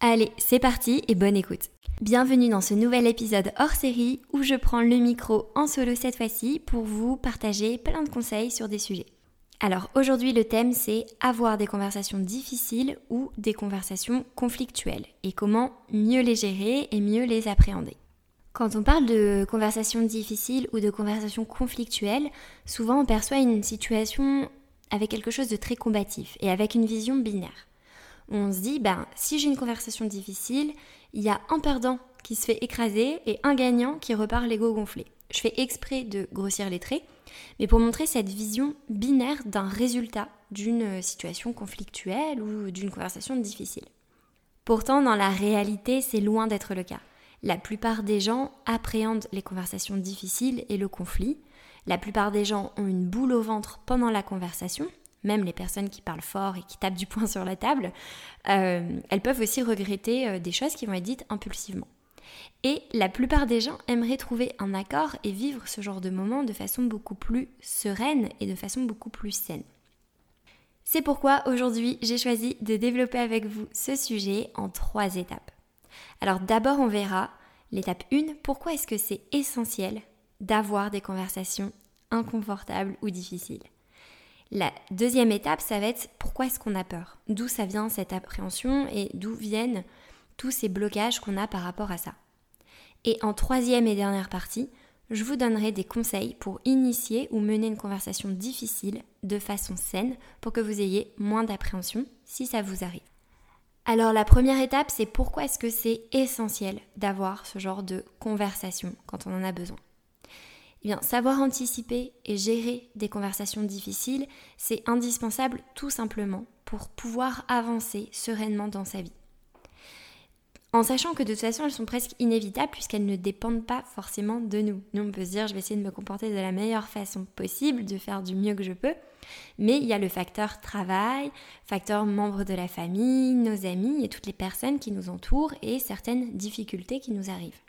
Allez, c'est parti et bonne écoute. Bienvenue dans ce nouvel épisode hors série où je prends le micro en solo cette fois-ci pour vous partager plein de conseils sur des sujets. Alors aujourd'hui le thème c'est avoir des conversations difficiles ou des conversations conflictuelles et comment mieux les gérer et mieux les appréhender. Quand on parle de conversations difficiles ou de conversations conflictuelles, souvent on perçoit une situation avec quelque chose de très combatif et avec une vision binaire on se dit, ben, si j'ai une conversation difficile, il y a un perdant qui se fait écraser et un gagnant qui repart l'ego gonflé. Je fais exprès de grossir les traits, mais pour montrer cette vision binaire d'un résultat d'une situation conflictuelle ou d'une conversation difficile. Pourtant, dans la réalité, c'est loin d'être le cas. La plupart des gens appréhendent les conversations difficiles et le conflit. La plupart des gens ont une boule au ventre pendant la conversation même les personnes qui parlent fort et qui tapent du poing sur la table, euh, elles peuvent aussi regretter euh, des choses qui vont être dites impulsivement. Et la plupart des gens aimeraient trouver un accord et vivre ce genre de moment de façon beaucoup plus sereine et de façon beaucoup plus saine. C'est pourquoi aujourd'hui j'ai choisi de développer avec vous ce sujet en trois étapes. Alors d'abord on verra l'étape 1, pourquoi est-ce que c'est essentiel d'avoir des conversations inconfortables ou difficiles? La deuxième étape, ça va être pourquoi est-ce qu'on a peur? D'où ça vient cette appréhension? Et d'où viennent tous ces blocages qu'on a par rapport à ça? Et en troisième et dernière partie, je vous donnerai des conseils pour initier ou mener une conversation difficile de façon saine pour que vous ayez moins d'appréhension si ça vous arrive. Alors la première étape, c'est pourquoi est-ce que c'est essentiel d'avoir ce genre de conversation quand on en a besoin? Eh savoir anticiper et gérer des conversations difficiles, c'est indispensable tout simplement pour pouvoir avancer sereinement dans sa vie. En sachant que de toute façon elles sont presque inévitables puisqu'elles ne dépendent pas forcément de nous. Nous on peut se dire je vais essayer de me comporter de la meilleure façon possible, de faire du mieux que je peux, mais il y a le facteur travail, facteur membres de la famille, nos amis et toutes les personnes qui nous entourent et certaines difficultés qui nous arrivent.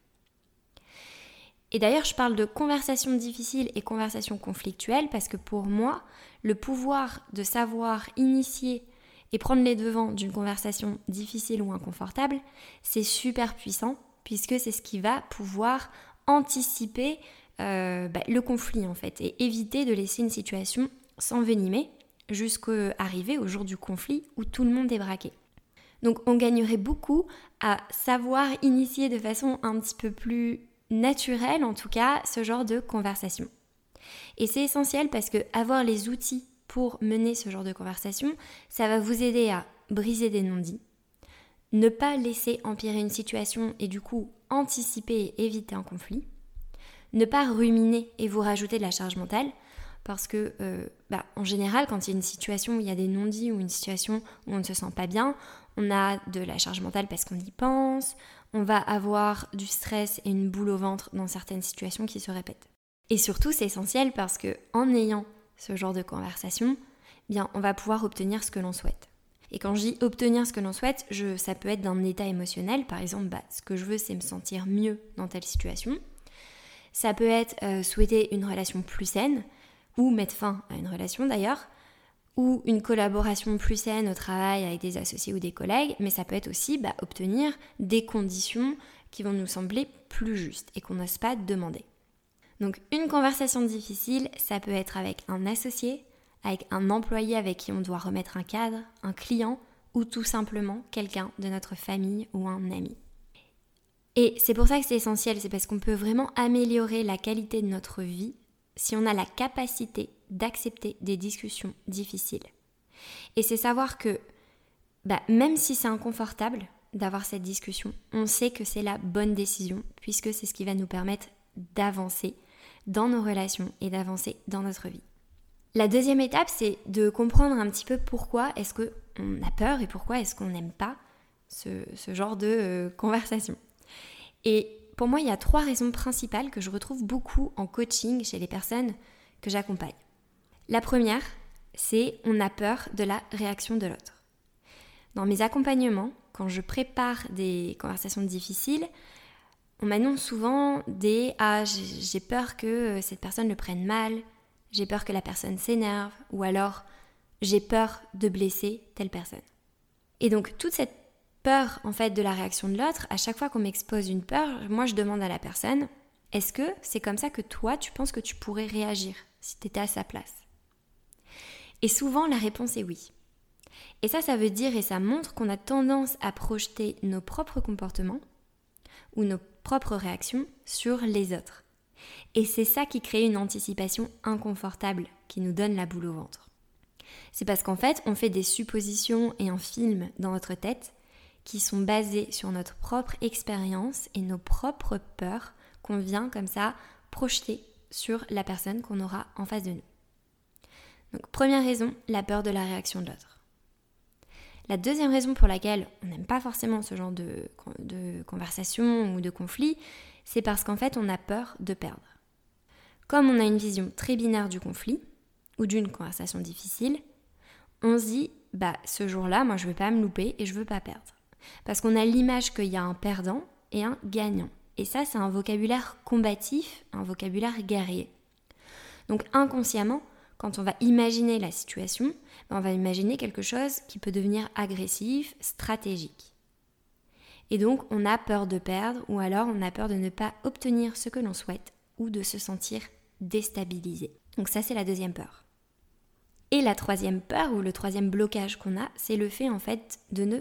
Et d'ailleurs, je parle de conversation difficile et conversation conflictuelle parce que pour moi, le pouvoir de savoir initier et prendre les devants d'une conversation difficile ou inconfortable, c'est super puissant puisque c'est ce qui va pouvoir anticiper euh, bah, le conflit en fait et éviter de laisser une situation s'envenimer jusqu'à arriver au jour du conflit où tout le monde est braqué. Donc on gagnerait beaucoup à savoir initier de façon un petit peu plus naturel en tout cas ce genre de conversation. Et c'est essentiel parce que avoir les outils pour mener ce genre de conversation, ça va vous aider à briser des non-dits, ne pas laisser empirer une situation et du coup anticiper et éviter un conflit, ne pas ruminer et vous rajouter de la charge mentale, parce que euh, bah, en général, quand il y a une situation où il y a des non-dits ou une situation où on ne se sent pas bien, on a de la charge mentale parce qu'on y pense, on va avoir du stress et une boule au ventre dans certaines situations qui se répètent. Et surtout, c'est essentiel parce que en ayant ce genre de conversation, bien, on va pouvoir obtenir ce que l'on souhaite. Et quand je dis obtenir ce que l'on souhaite, ça peut être d'un état émotionnel. Par exemple, bah, ce que je veux, c'est me sentir mieux dans telle situation. Ça peut être euh, souhaiter une relation plus saine ou mettre fin à une relation d'ailleurs ou une collaboration plus saine au travail avec des associés ou des collègues, mais ça peut être aussi bah, obtenir des conditions qui vont nous sembler plus justes et qu'on n'ose pas demander. Donc une conversation difficile, ça peut être avec un associé, avec un employé avec qui on doit remettre un cadre, un client ou tout simplement quelqu'un de notre famille ou un ami. Et c'est pour ça que c'est essentiel, c'est parce qu'on peut vraiment améliorer la qualité de notre vie si on a la capacité d'accepter des discussions difficiles. Et c'est savoir que bah, même si c'est inconfortable d'avoir cette discussion, on sait que c'est la bonne décision puisque c'est ce qui va nous permettre d'avancer dans nos relations et d'avancer dans notre vie. La deuxième étape, c'est de comprendre un petit peu pourquoi est-ce qu'on a peur et pourquoi est-ce qu'on n'aime pas ce, genre de euh, conversation. Et pour moi, il y a trois raisons principales que je retrouve beaucoup en coaching chez les personnes que j'accompagne. La première, c'est on a peur de la réaction de l'autre. Dans mes accompagnements, quand je prépare des conversations difficiles, on m'annonce souvent des Ah, j'ai peur que cette personne le prenne mal, j'ai peur que la personne s'énerve, ou alors j'ai peur de blesser telle personne. Et donc toute cette peur en fait de la réaction de l'autre, à chaque fois qu'on m'expose une peur, moi je demande à la personne est-ce que c'est comme ça que toi tu penses que tu pourrais réagir si tu étais à sa place? Et souvent la réponse est oui. Et ça, ça veut dire et ça montre qu'on a tendance à projeter nos propres comportements ou nos propres réactions sur les autres. Et c'est ça qui crée une anticipation inconfortable qui nous donne la boule au ventre. C'est parce qu'en fait, on fait des suppositions et un film dans notre tête qui sont basés sur notre propre expérience et nos propres peurs qu'on vient comme ça projeter sur la personne qu'on aura en face de nous. Donc première raison, la peur de la réaction de l'autre. La deuxième raison pour laquelle on n'aime pas forcément ce genre de, conversation ou de conflit, c'est parce qu'en fait on a peur de perdre. Comme on a une vision très binaire du conflit ou d'une conversation difficile, on se dit bah ce jour-là, moi je veux pas me louper et je veux pas perdre. Parce qu'on a l'image qu'il y a un perdant et un gagnant. Et ça, c'est un vocabulaire combatif, un vocabulaire guerrier. Donc inconsciemment, quand on va imaginer la situation, ben, on va imaginer quelque chose qui peut devenir agressif, stratégique. Et donc on a peur de perdre ou alors on a peur de ne pas obtenir ce que l'on souhaite ou de se sentir déstabilisé. Donc ça c'est la deuxième peur. Et la troisième peur ou le troisième blocage qu'on a, c'est le fait en fait de ne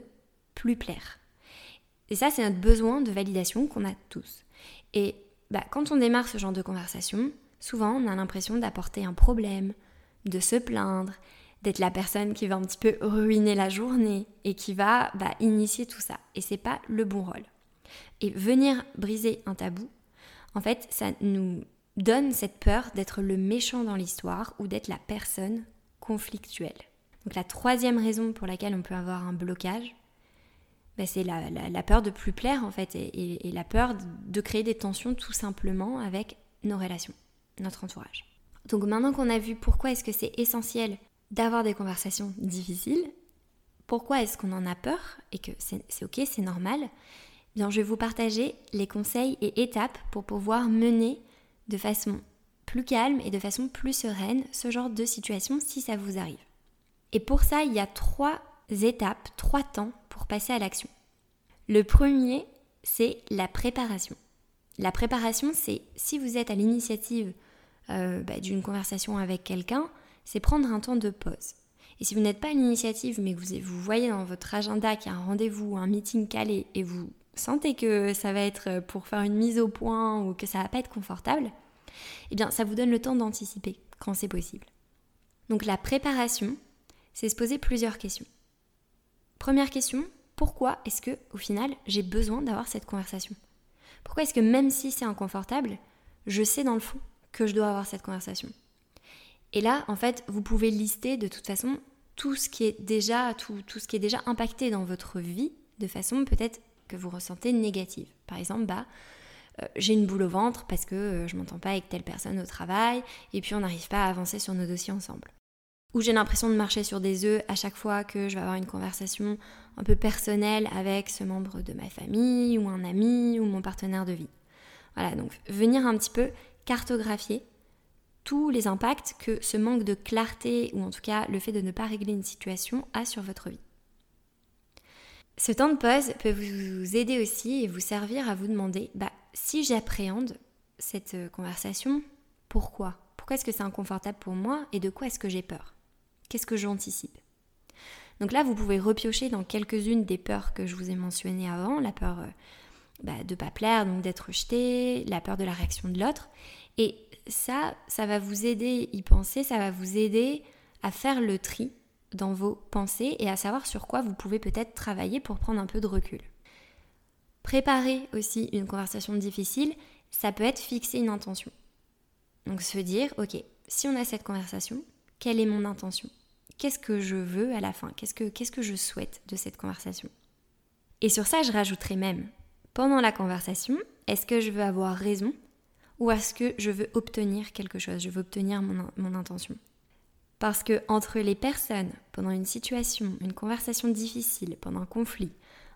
plus plaire. Et ça, c'est notre besoin de validation qu'on a tous. Et bah, quand on démarre ce genre de conversation, souvent on a l'impression d'apporter un problème, de se plaindre, d'être la personne qui va un petit peu ruiner la journée et qui va bah, initier tout ça. Et c'est pas le bon rôle. Et venir briser un tabou, en fait, ça nous donne cette peur d'être le méchant dans l'histoire ou d'être la personne conflictuelle. Donc la troisième raison pour laquelle on peut avoir un blocage, bah, c'est la, peur de plus plaire en fait et, la peur de créer des tensions tout simplement avec nos relations, notre entourage. Donc maintenant qu'on a vu pourquoi est-ce que c'est essentiel d'avoir des conversations difficiles, pourquoi est-ce qu'on en a peur et que c'est ok, c'est normal, eh bien je vais vous partager les conseils et étapes pour pouvoir mener de façon plus calme et de façon plus sereine ce genre de situation si ça vous arrive. Et pour ça, il y a trois étapes, trois temps pour passer à l'action. Le premier, c'est la préparation. La préparation, c'est si vous êtes à l'initiative euh, bah, d'une conversation avec quelqu'un, c'est prendre un temps de pause. Et si vous n'êtes pas à l'initiative, mais que vous, vous voyez dans votre agenda qu'il y a un rendez-vous, un meeting calé, et vous sentez que ça va être pour faire une mise au point ou que ça va pas être confortable, eh bien ça vous donne le temps d'anticiper quand c'est possible. Donc la préparation, c'est se poser plusieurs questions. Première question, pourquoi est-ce que au final j'ai besoin d'avoir cette conversation? Pourquoi est-ce que même si c'est inconfortable, je sais dans le fond que je dois avoir cette conversation Et là, en fait, vous pouvez lister de toute façon tout ce qui est déjà impacté dans votre vie de façon peut-être que vous ressentez négative. Par exemple, bah euh, j'ai une boule au ventre parce que euh, je m'entends pas avec telle personne au travail et puis on n'arrive pas à avancer sur nos dossiers ensemble où j'ai l'impression de marcher sur des œufs à chaque fois que je vais avoir une conversation un peu personnelle avec ce membre de ma famille ou un ami ou mon partenaire de vie. Voilà, donc venir un petit peu cartographier tous les impacts que ce manque de clarté ou en tout cas le fait de ne pas régler une situation a sur votre vie. Ce temps de pause peut vous aider aussi et vous servir à vous demander bah, si j'appréhende cette conversation, pourquoi? Pourquoi est-ce que c'est inconfortable pour moi et de quoi est-ce que j'ai peur? Qu'est-ce que j'anticipe? Donc là, vous pouvez repiocher dans quelques-unes des peurs que je vous ai mentionnées avant, la peur euh, bah, de pas plaire, donc d'être rejeté, la peur de la réaction de l'autre. Et ça, ça va vous aider y penser, ça va vous aider à faire le tri dans vos pensées et à savoir sur quoi vous pouvez peut-être travailler pour prendre un peu de recul. Préparer aussi une conversation difficile, ça peut être fixer une intention. Donc se dire, ok, si on a cette conversation, quelle est mon intention? Qu'est-ce que je veux à la fin? Qu'est-ce que, qu'est-ce que je souhaite de cette conversation? Et sur ça, je rajouterai même, pendant la conversation, est-ce que je veux avoir raison ou est-ce que je veux obtenir quelque chose, je veux obtenir mon, intention? Parce que entre les personnes, pendant une situation, une conversation difficile, pendant un conflit,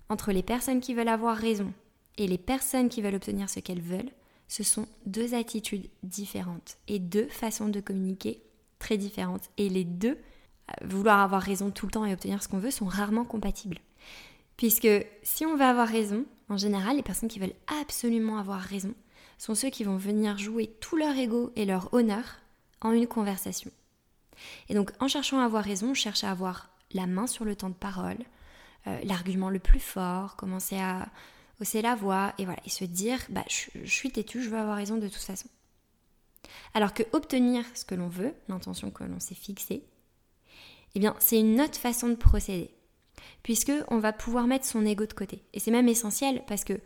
entre les personnes qui veulent avoir raison et les personnes qui veulent obtenir ce qu'elles veulent, ce sont deux attitudes différentes et deux façons de communiquer très différentes. Et les deux, euh, vouloir avoir raison tout le temps et obtenir ce qu'on veut, sont rarement compatibles. Puisque si on veut avoir raison, en général, les personnes qui veulent absolument avoir raison sont ceux qui vont venir jouer tout leur ego et leur honneur en une conversation. Et donc en cherchant à avoir raison, on cherche à avoir la main sur le temps de parole, euh, l'argument le plus fort, commencer à hausser la voix et voilà, et se dire bah je, suis têtu, je veux avoir raison de toute façon. Alors que obtenir ce que l'on veut, l'intention que l'on s'est fixée, eh bien c'est une autre façon de procéder. Puisque on va pouvoir mettre son ego de côté. Et c'est même essentiel parce que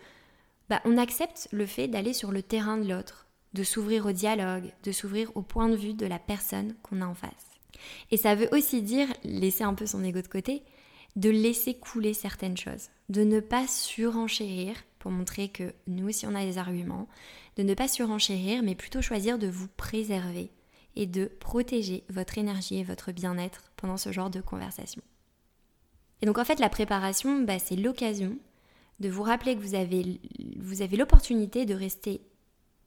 bah, on accepte le fait d'aller sur le terrain de l'autre, de s'ouvrir au dialogue, de s'ouvrir au point de vue de la personne qu'on a en face. Et ça veut aussi dire laisser un peu son ego de côté, de laisser couler certaines choses, de ne pas surenchérir pour montrer que nous aussi on a des arguments, de ne pas surenchérir mais plutôt choisir de vous préserver et de protéger votre énergie et votre bien-être pendant ce genre de conversation. Et donc en fait la préparation, bah, c'est l'occasion de vous rappeler que vous avez, vous avez l'opportunité de rester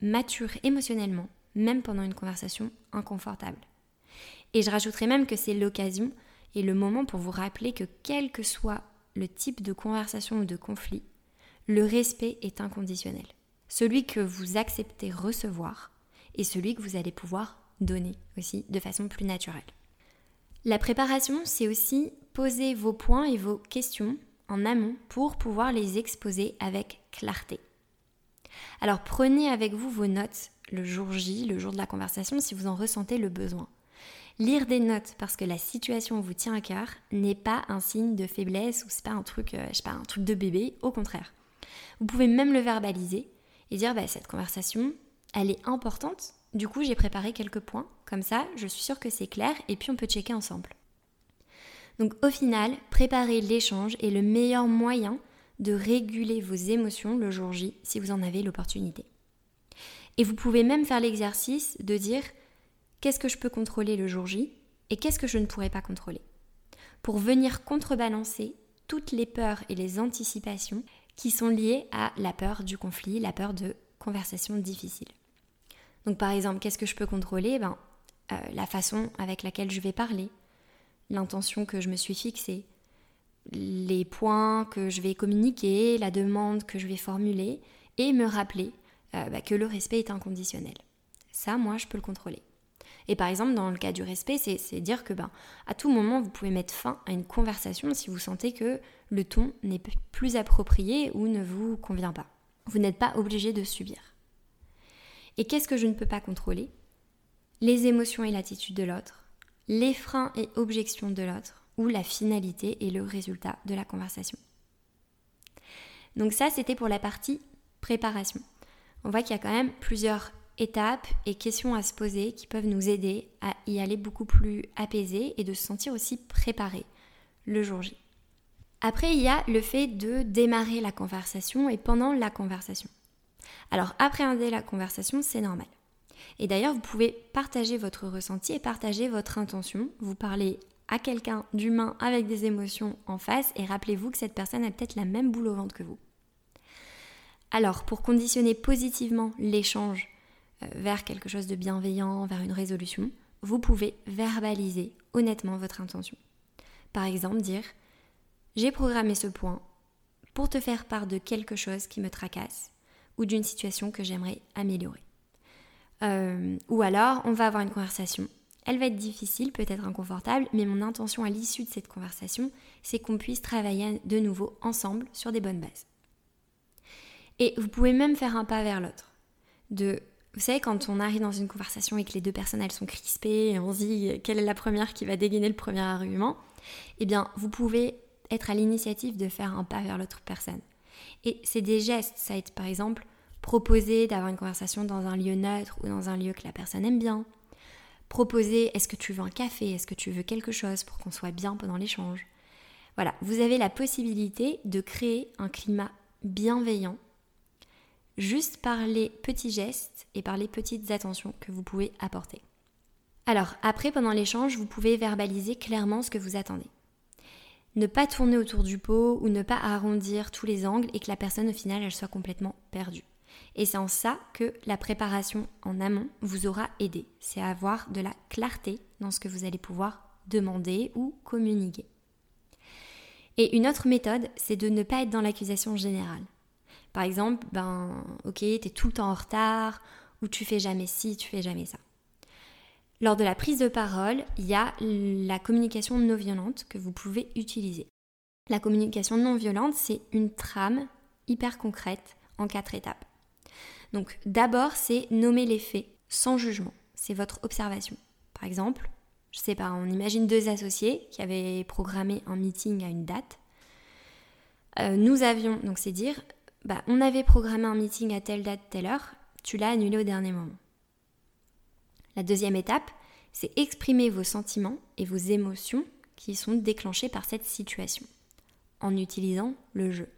mature émotionnellement, même pendant une conversation inconfortable. Et je rajouterai même que c'est l'occasion et le moment pour vous rappeler que quel que soit le type de conversation ou de conflit, le respect est inconditionnel. Celui que vous acceptez recevoir et celui que vous allez pouvoir donner aussi de façon plus naturelle. La préparation, c'est aussi poser vos points et vos questions en amont pour pouvoir les exposer avec clarté. Alors prenez avec vous vos notes le jour J, le jour de la conversation, si vous en ressentez le besoin. Lire des notes parce que la situation vous tient à cœur n'est pas un signe de faiblesse ou c'est pas un truc, euh, je sais pas, un truc de bébé, au contraire. Vous pouvez même le verbaliser et dire bah, cette conversation, elle est importante. Du coup, j'ai préparé quelques points, comme ça, je suis sûre que c'est clair et puis on peut checker ensemble. Donc au final, préparer l'échange est le meilleur moyen de réguler vos émotions le jour J si vous en avez l'opportunité. Et vous pouvez même faire l'exercice de dire qu'est-ce que je peux contrôler le jour J et qu'est-ce que je ne pourrais pas contrôler? Pour venir contrebalancer toutes les peurs et les anticipations qui sont liées à la peur du conflit, la peur de conversations difficiles. Donc par exemple, qu'est-ce que je peux contrôler? Ben, euh, La façon avec laquelle je vais parler, l'intention que je me suis fixée, les points que je vais communiquer, la demande que je vais formuler, et me rappeler euh, bah, que le respect est inconditionnel. Ça, moi, je peux le contrôler. Et par exemple, dans le cas du respect, c'est dire que ben, à tout moment, vous pouvez mettre fin à une conversation si vous sentez que le ton n'est plus approprié ou ne vous convient pas. Vous n'êtes pas obligé de subir. Et qu'est-ce que je ne peux pas contrôler? Les émotions et l'attitude de l'autre, les freins et objections de l'autre, ou la finalité et le résultat de la conversation. Donc ça, c'était pour la partie préparation. On voit qu'il y a quand même plusieurs étapes et questions à se poser qui peuvent nous aider à y aller beaucoup plus apaisé et de se sentir aussi préparé le jour J. Après, il y a le fait de démarrer la conversation et pendant la conversation. Alors, appréhender la conversation, c'est normal. Et d'ailleurs, vous pouvez partager votre ressenti et partager votre intention. Vous parlez à quelqu'un d'humain avec des émotions en face et rappelez-vous que cette personne a peut-être la même boule au ventre que vous. Alors, pour conditionner positivement l'échange euh, vers quelque chose de bienveillant, vers une résolution, vous pouvez verbaliser honnêtement votre intention. Par exemple, dire J'ai programmé ce point pour te faire part de quelque chose qui me tracasse ou d'une situation que j'aimerais améliorer. Euh, ou alors, on va avoir une conversation. Elle va être difficile, peut-être inconfortable, mais mon intention à l'issue de cette conversation, c'est qu'on puisse travailler de nouveau ensemble sur des bonnes bases. Et vous pouvez même faire un pas vers l'autre, de vous savez, quand on arrive dans une conversation et que les deux personnes elles sont crispées et on se dit quelle est la première qui va dégainer le premier argument, eh bien vous pouvez être à l'initiative de faire un pas vers l'autre personne. Et c'est des gestes, ça être par exemple proposer d'avoir une conversation dans un lieu neutre ou dans un lieu que la personne aime bien. Proposer est-ce que tu veux un café, est-ce que tu veux quelque chose pour qu'on soit bien pendant l'échange? Voilà, vous avez la possibilité de créer un climat bienveillant juste par les petits gestes et par les petites attentions que vous pouvez apporter. Alors, après, pendant l'échange, vous pouvez verbaliser clairement ce que vous attendez. Ne pas tourner autour du pot ou ne pas arrondir tous les angles et que la personne au final elle soit complètement perdue. Et c'est en ça que la préparation en amont vous aura aidé. C'est avoir de la clarté dans ce que vous allez pouvoir demander ou communiquer. Et une autre méthode, c'est de ne pas être dans l'accusation générale. Par exemple, ben, ok, t'es tout le temps en retard, ou tu fais jamais ci, tu fais jamais ça. Lors de la prise de parole, il y a la communication non violente que vous pouvez utiliser. La communication non violente, c'est une trame hyper concrète en quatre étapes. Donc d'abord, c'est nommer les faits sans jugement. C'est votre observation. Par exemple, je sais pas, on imagine deux associés qui avaient programmé un meeting à une date. Euh, nous avions, donc c'est dire, bah, on avait programmé un meeting à telle date, telle heure, tu l'as annulé au dernier moment. La deuxième étape, c'est exprimer vos sentiments et vos émotions qui sont déclenchés par cette situation, en utilisant le jeu.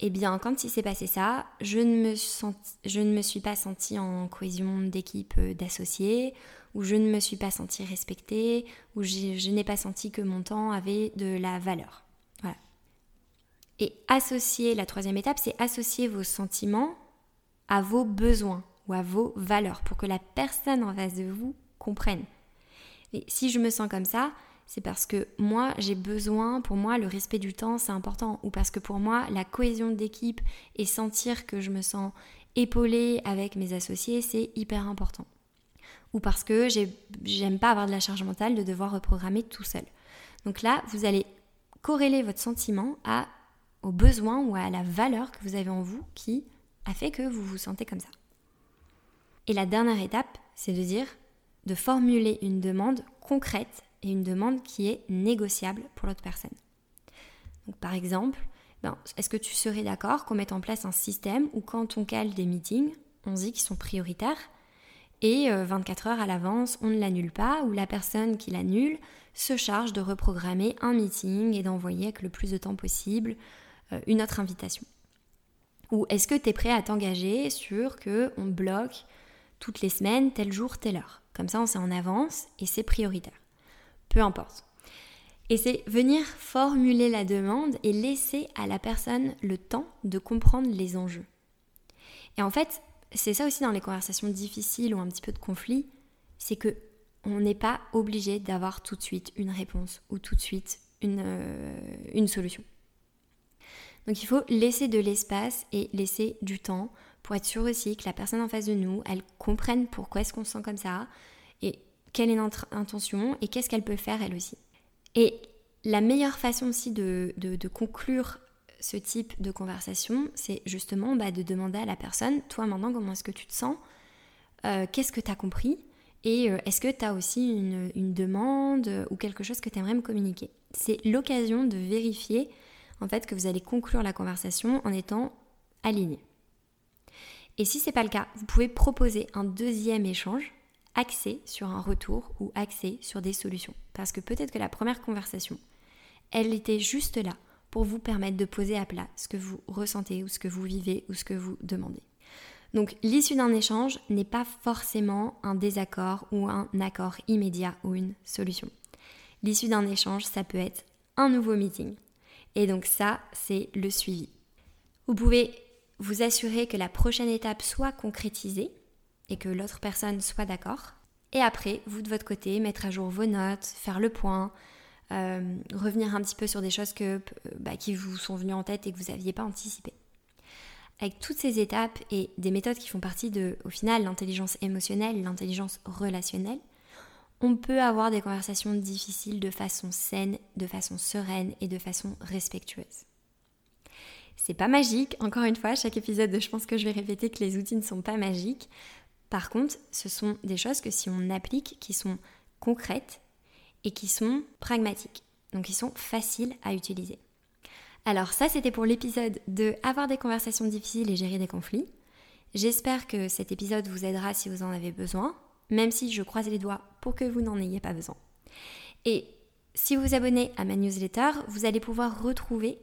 Eh bien, quand il s'est passé ça, je ne, me je suis pas sentie en cohésion d'équipe euh, d'associés, ou je ne me suis pas sentie respectée, ou je n'ai pas senti que mon temps avait de la valeur. Et associer, la troisième étape, c'est associer vos sentiments à vos besoins ou à vos valeurs pour que la personne en face de vous comprenne. Et si je me sens comme ça, c'est parce que moi j'ai besoin, pour moi le respect du temps c'est important, ou parce que pour moi la cohésion d'équipe et sentir que je me sens épaulée avec mes associés c'est hyper important. Ou parce que j'aime pas avoir de la charge mentale de devoir reprogrammer tout seul. Donc là, vous allez corréler votre sentiment à au besoin ou à la valeur que vous avez en vous qui a fait que vous vous sentez comme ça. Et la dernière étape, c'est de dire, de formuler une demande concrète et une demande qui est négociable pour l'autre personne. Donc, par exemple, ben, est-ce que tu serais d'accord qu'on mette en place un système où quand on cale des meetings, on dit qu'ils sont prioritaires et 24 euh, heures à l'avance, on ne l'annule pas, ou la personne qui l'annule se charge de reprogrammer un meeting et d'envoyer avec le plus de temps possible euh, une autre invitation? Ou est-ce que tu es prêt à t'engager sur que on bloque toutes les semaines, tel jour, telle heure Comme ça, on sait en avance et c'est prioritaire. Peu importe. Et c'est venir formuler la demande et laisser à la personne le temps de comprendre les enjeux. Et en fait, c'est ça aussi dans les conversations difficiles ou un petit peu de conflit, c'est que on n'est pas obligé d'avoir tout de suite une réponse ou tout de suite une, euh, une solution. Donc il faut laisser de l'espace et laisser du temps pour être sûr aussi que la personne en face de nous, elle comprenne pourquoi est-ce qu'on se sent comme ça et quelle est notre intention et qu'est-ce qu'elle peut faire elle aussi. Et la meilleure façon aussi de, conclure ce type de conversation, c'est justement bah, de demander à la personne, toi maintenant comment est-ce que tu te sens, euh, qu'est-ce que tu as compris? Et euh, est-ce que tu as aussi une, une, demande ou quelque chose que tu aimerais me communiquer? C'est l'occasion de vérifier en fait que vous allez conclure la conversation en étant aligné. Et si ce n'est pas le cas, vous pouvez proposer un deuxième échange axé sur un retour ou axé sur des solutions. Parce que peut-être que la première conversation, elle était juste là pour vous permettre de poser à plat ce que vous ressentez ou ce que vous vivez ou ce que vous demandez. Donc l'issue d'un échange n'est pas forcément un désaccord ou un accord immédiat ou une solution. L'issue d'un échange, ça peut être un nouveau meeting, et donc ça, c'est le suivi. Vous pouvez vous assurer que la prochaine étape soit concrétisée et que l'autre personne soit d'accord. Et après, vous de votre côté, mettre à jour vos notes, faire le point, euh, revenir un petit peu sur des choses que, bah, qui vous sont venues en tête et que vous n'aviez pas anticipé. Avec toutes ces étapes et des méthodes qui font partie de, au final, l'intelligence émotionnelle, l'intelligence relationnelle, on peut avoir des conversations difficiles de façon saine, de façon sereine et de façon respectueuse. C'est pas magique, encore une fois, chaque épisode, je pense que je vais répéter que les outils ne sont pas magiques. Par contre, ce sont des choses que si on applique, qui sont concrètes et qui sont pragmatiques, donc qui sont faciles à utiliser. Alors ça, c'était pour l'épisode de avoir des conversations difficiles et gérer des conflits. J'espère que cet épisode vous aidera si vous en avez besoin, même si je croise les doigts pour que vous n'en ayez pas besoin. Et si vous vous abonnez à ma newsletter, vous allez pouvoir retrouver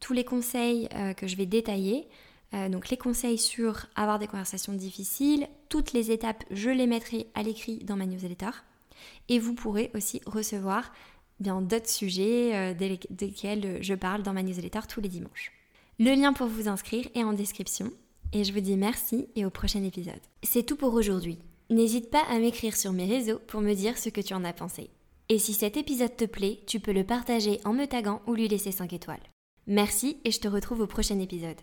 tous les conseils euh, que je vais détailler. Euh, donc les conseils sur avoir des conversations difficiles, toutes les étapes, je les mettrai à l'écrit dans ma newsletter. Et vous pourrez aussi recevoir bien d'autres sujets euh, desquels je parle dans ma newsletter tous les dimanches. Le lien pour vous inscrire est en description. Et je vous dis merci et au prochain épisode. C'est tout pour aujourd'hui. N'hésite pas à m'écrire sur mes réseaux pour me dire ce que tu en as pensé. Et si cet épisode te plaît, tu peux le partager en me taguant ou lui laisser 5 étoiles. Merci et je te retrouve au prochain épisode.